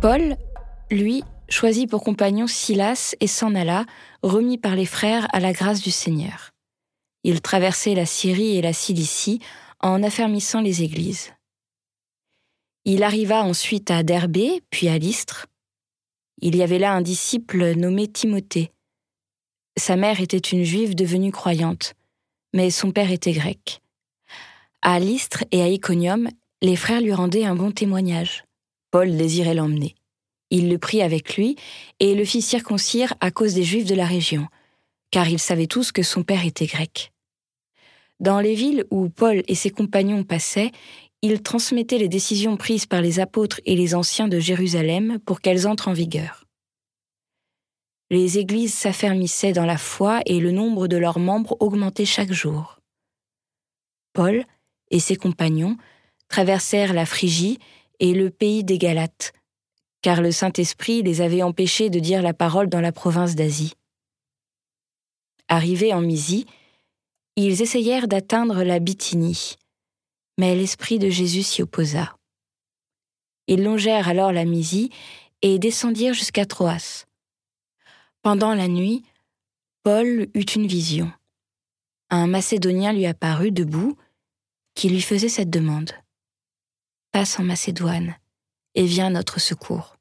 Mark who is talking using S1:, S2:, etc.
S1: Paul, lui, choisit pour compagnon Silas et s'en alla, remis par les frères à la grâce du Seigneur. Il traversait la Syrie et la Cilicie en affermissant les églises. Il arriva ensuite à Derbé, puis à Lystre. Il y avait là un disciple nommé Timothée. Sa mère était une juive devenue croyante, mais son père était grec. À Lystre et à Iconium, les frères lui rendaient un bon témoignage. Paul désirait l'emmener. Il le prit avec lui et le fit circoncire à cause des Juifs de la région, car ils savaient tous que son père était grec. Dans les villes où Paul et ses compagnons passaient, il transmettait les décisions prises par les apôtres et les anciens de Jérusalem pour qu'elles entrent en vigueur. Les églises s'affermissaient dans la foi et le nombre de leurs membres augmentait chaque jour. Paul et ses compagnons traversèrent la Phrygie et le pays des Galates, car le Saint-Esprit les avait empêchés de dire la parole dans la province d'Asie. Arrivés en Mysie, ils essayèrent d'atteindre la Bithynie, mais l'Esprit de Jésus s'y opposa. Ils longèrent alors la Mysie et descendirent jusqu'à Troas. Pendant la nuit, Paul eut une vision. Un Macédonien lui apparut debout, qui lui faisait cette demande. Passe en Macédoine et viens à notre secours.